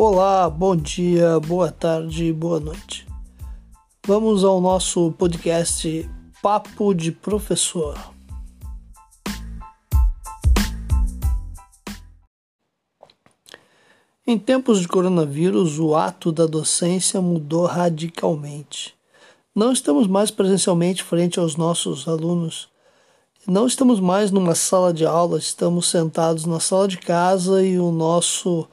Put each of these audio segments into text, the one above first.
Olá, bom dia, boa tarde, boa noite. Vamos ao nosso podcast Papo de Professor. Em tempos de coronavírus, o ato da docência mudou radicalmente. Não estamos mais presencialmente frente aos nossos alunos. Não estamos mais numa sala de aula, estamos sentados na sala de casa e o nosso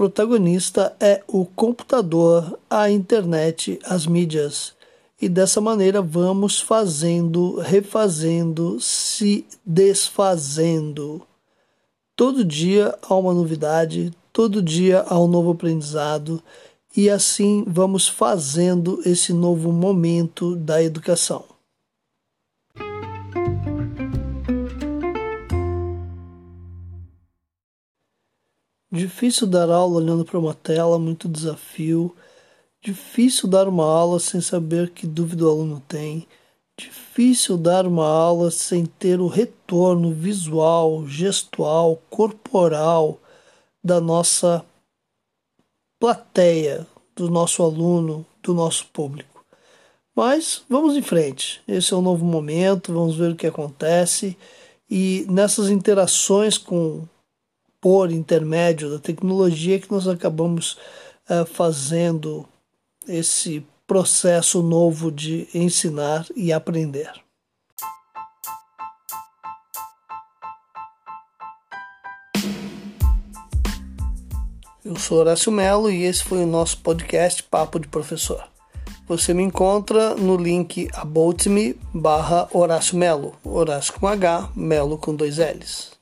protagonista é o computador, a internet, as mídias. E dessa maneira vamos fazendo, refazendo, se desfazendo. Todo dia há uma novidade, todo dia há um novo aprendizado, e assim vamos fazendo esse novo momento da educação. Difícil dar aula olhando para uma tela, muito desafio. Difícil dar uma aula sem saber que dúvida o aluno tem. Difícil dar uma aula sem ter o retorno visual, gestual, corporal da nossa plateia, do nosso aluno, do nosso público. Mas vamos em frente. Esse é um novo momento, vamos ver o que acontece. E nessas interações com por intermédio da tecnologia que nós acabamos uh, fazendo esse processo novo de ensinar e aprender. Eu sou Horácio Melo e esse foi o nosso podcast Papo de Professor. Você me encontra no link aboutme barra Horácio Melo, Horácio com H, Melo com dois L's.